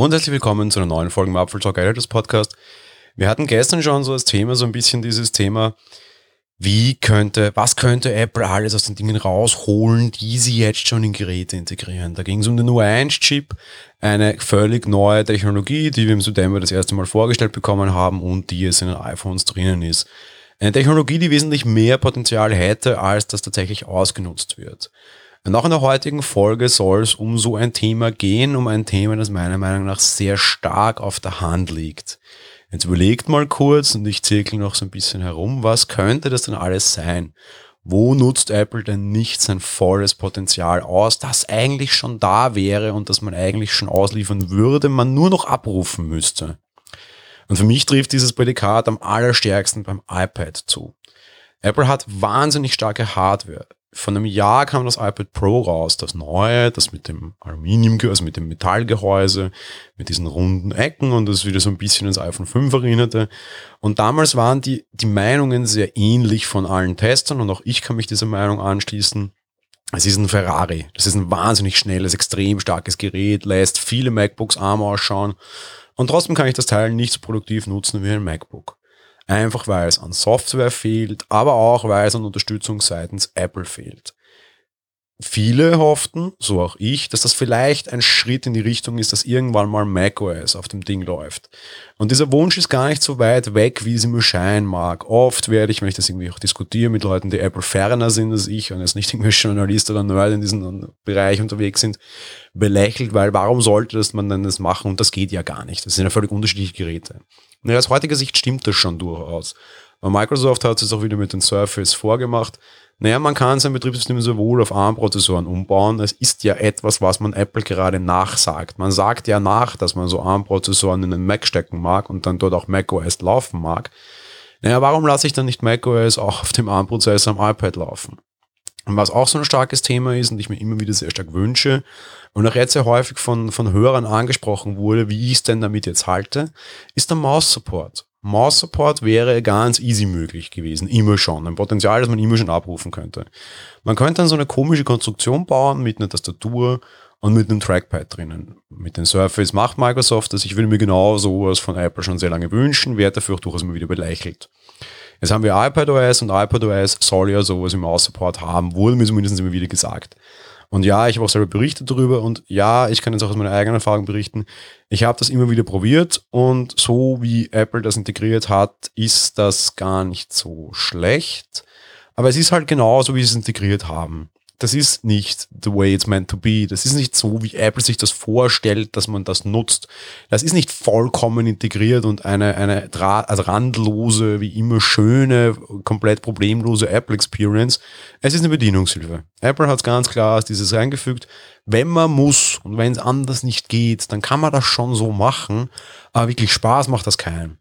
Und herzlich willkommen zu einer neuen Folge im Apfel Talk Editors Podcast. Wir hatten gestern schon so als Thema so ein bisschen dieses Thema, wie könnte, was könnte Apple alles aus den Dingen rausholen, die sie jetzt schon in Geräte integrieren. Da ging es um den U1-Chip, eine völlig neue Technologie, die wir im September das erste Mal vorgestellt bekommen haben und die jetzt in den iPhones drinnen ist. Eine Technologie, die wesentlich mehr Potenzial hätte, als das tatsächlich ausgenutzt wird. Und auch in der heutigen Folge soll es um so ein Thema gehen, um ein Thema, das meiner Meinung nach sehr stark auf der Hand liegt. Jetzt überlegt mal kurz und ich zirkel noch so ein bisschen herum, was könnte das denn alles sein? Wo nutzt Apple denn nicht sein volles Potenzial aus, das eigentlich schon da wäre und das man eigentlich schon ausliefern würde, man nur noch abrufen müsste? Und für mich trifft dieses Prädikat am allerstärksten beim iPad zu. Apple hat wahnsinnig starke Hardware von einem Jahr kam das iPad Pro raus, das neue, das mit dem Aluminium, also mit dem Metallgehäuse, mit diesen runden Ecken und das wieder so ein bisschen ins iPhone 5 erinnerte. Und damals waren die, die Meinungen sehr ähnlich von allen Testern und auch ich kann mich dieser Meinung anschließen. Es ist ein Ferrari. Das ist ein wahnsinnig schnelles, extrem starkes Gerät, lässt viele MacBooks arm ausschauen. Und trotzdem kann ich das Teil nicht so produktiv nutzen wie ein MacBook. Einfach weil es an Software fehlt, aber auch weil es an Unterstützung seitens Apple fehlt. Viele hofften, so auch ich, dass das vielleicht ein Schritt in die Richtung ist, dass irgendwann mal macOS auf dem Ding läuft. Und dieser Wunsch ist gar nicht so weit weg, wie es mir scheinen mag. Oft werde ich, wenn ich das irgendwie auch diskutiere mit Leuten, die Apple ferner sind als ich und jetzt nicht irgendwie Journalist oder Nerd in diesem Bereich unterwegs sind, belächelt, weil warum sollte das man denn das machen? Und das geht ja gar nicht. Das sind ja völlig unterschiedliche Geräte. Naja, aus heutiger Sicht stimmt das schon durchaus. Aber Microsoft hat es auch wieder mit den Surface vorgemacht. Naja, man kann sein Betriebssystem sowohl auf ARM-Prozessoren umbauen. Es ist ja etwas, was man Apple gerade nachsagt. Man sagt ja nach, dass man so ARM-Prozessoren in den Mac stecken mag und dann dort auch macOS laufen mag. Naja, warum lasse ich dann nicht macOS auch auf dem ARM-Prozessor am iPad laufen? Und was auch so ein starkes Thema ist und ich mir immer wieder sehr stark wünsche und auch jetzt sehr häufig von, von Hörern angesprochen wurde, wie ich es denn damit jetzt halte, ist der Maus-Support. Maus-Support wäre ganz easy möglich gewesen, immer schon. Ein Potenzial, das man immer schon abrufen könnte. Man könnte dann so eine komische Konstruktion bauen mit einer Tastatur und mit einem Trackpad drinnen. Mit den Surface macht Microsoft das. Ich würde mir genau sowas von Apple schon sehr lange wünschen, werde dafür auch durchaus mal wieder belächelt. Jetzt haben wir iPadOS und iPadOS soll ja sowas im Maus-Support haben, wurde mir zumindest immer wieder gesagt. Und ja, ich habe auch selber berichtet darüber und ja, ich kann jetzt auch aus meiner eigenen Erfahrung berichten. Ich habe das immer wieder probiert und so wie Apple das integriert hat, ist das gar nicht so schlecht. Aber es ist halt genauso, wie sie es integriert haben das ist nicht the way it's meant to be. Das ist nicht so, wie Apple sich das vorstellt, dass man das nutzt. Das ist nicht vollkommen integriert und eine, eine also randlose, wie immer schöne, komplett problemlose Apple Experience. Es ist eine Bedienungshilfe. Apple hat es ganz klar dieses reingefügt. Wenn man muss und wenn es anders nicht geht, dann kann man das schon so machen. Aber wirklich Spaß macht das keinen.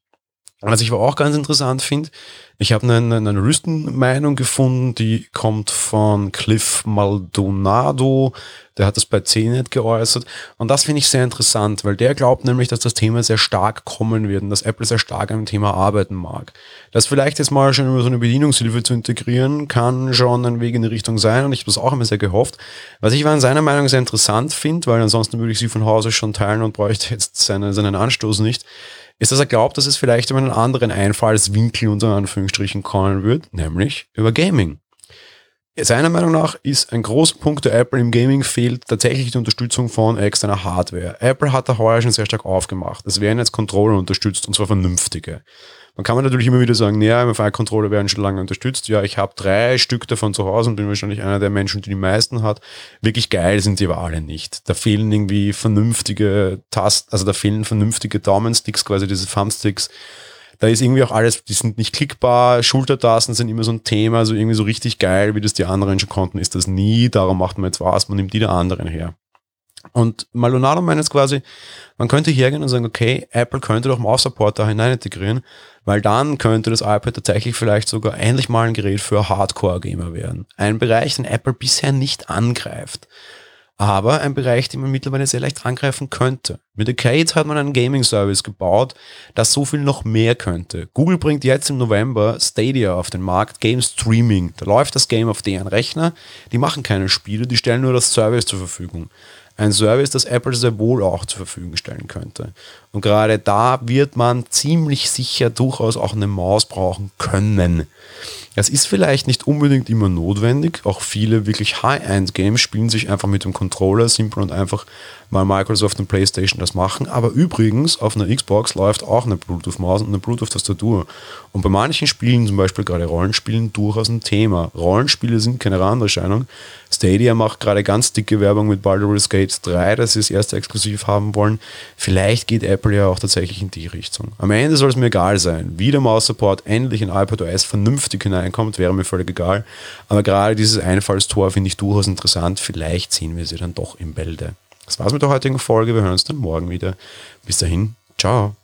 Was ich aber auch ganz interessant finde, ich habe eine, eine Analystenmeinung gefunden, die kommt von Cliff Maldonado, der hat das bei CNET geäußert und das finde ich sehr interessant, weil der glaubt nämlich, dass das Thema sehr stark kommen wird und dass Apple sehr stark dem Thema arbeiten mag. Das vielleicht jetzt mal schon über so eine Bedienungshilfe zu integrieren, kann schon ein Weg in die Richtung sein und ich habe das auch immer sehr gehofft. Was ich in seiner Meinung sehr interessant finde, weil ansonsten würde ich sie von Hause schon teilen und bräuchte jetzt seine, seinen Anstoß nicht, ist, dass er glaubt, dass es vielleicht über einen anderen Einfallswinkel unter Anführungsstrichen kommen wird, nämlich über Gaming. Seiner Meinung nach ist ein großer Punkt der Apple im Gaming fehlt tatsächlich die Unterstützung von externer Hardware. Apple hat da heuer schon sehr stark aufgemacht. Es werden jetzt Controller unterstützt und zwar vernünftige. Man kann man natürlich immer wieder sagen, naja, MFI-Controller werden schon lange unterstützt. Ja, ich habe drei Stück davon zu Hause und bin wahrscheinlich einer der Menschen, die die meisten hat. Wirklich geil sind die aber alle nicht. Da fehlen irgendwie vernünftige Tasten, also da fehlen vernünftige Daumensticks, quasi diese Thumbsticks. Da ist irgendwie auch alles, die sind nicht klickbar, Schultertasten sind immer so ein Thema, also irgendwie so richtig geil, wie das die anderen schon konnten, ist das nie. Darum macht man jetzt was, man nimmt die der anderen her. Und Maldonado meint jetzt quasi, man könnte hergehen und sagen, okay, Apple könnte doch Maus-Support da hinein integrieren, weil dann könnte das iPad tatsächlich vielleicht sogar endlich mal ein Gerät für Hardcore-Gamer werden. Ein Bereich, den Apple bisher nicht angreift. Aber ein Bereich, den man mittlerweile sehr leicht angreifen könnte. Mit Arcade hat man einen Gaming-Service gebaut, das so viel noch mehr könnte. Google bringt jetzt im November Stadia auf den Markt, Game Streaming. Da läuft das Game auf deren Rechner, die machen keine Spiele, die stellen nur das Service zur Verfügung. Ein Service, das Apple sehr wohl auch zur Verfügung stellen könnte. Und gerade da wird man ziemlich sicher durchaus auch eine Maus brauchen können. Das ist vielleicht nicht unbedingt immer notwendig. Auch viele wirklich High-End-Games spielen sich einfach mit dem Controller simpel und einfach, weil Microsoft und PlayStation das machen. Aber übrigens, auf einer Xbox läuft auch eine Bluetooth-Maus und eine Bluetooth-Tastatur. Und bei manchen Spielen, zum Beispiel gerade Rollenspielen, durchaus ein Thema. Rollenspiele sind keine Randerscheinung. Stadia macht gerade ganz dicke Werbung mit Baldur's Gate 3, dass sie das erste exklusiv haben wollen. Vielleicht geht Apple ja auch tatsächlich in die Richtung. Am Ende soll es mir egal sein. Wie der Maus-Support endlich in iPadOS vernünftig hineinkommt, wäre mir völlig egal. Aber gerade dieses Einfallstor finde ich durchaus interessant. Vielleicht sehen wir sie dann doch im Bälde. Das war's mit der heutigen Folge. Wir hören uns dann morgen wieder. Bis dahin, ciao.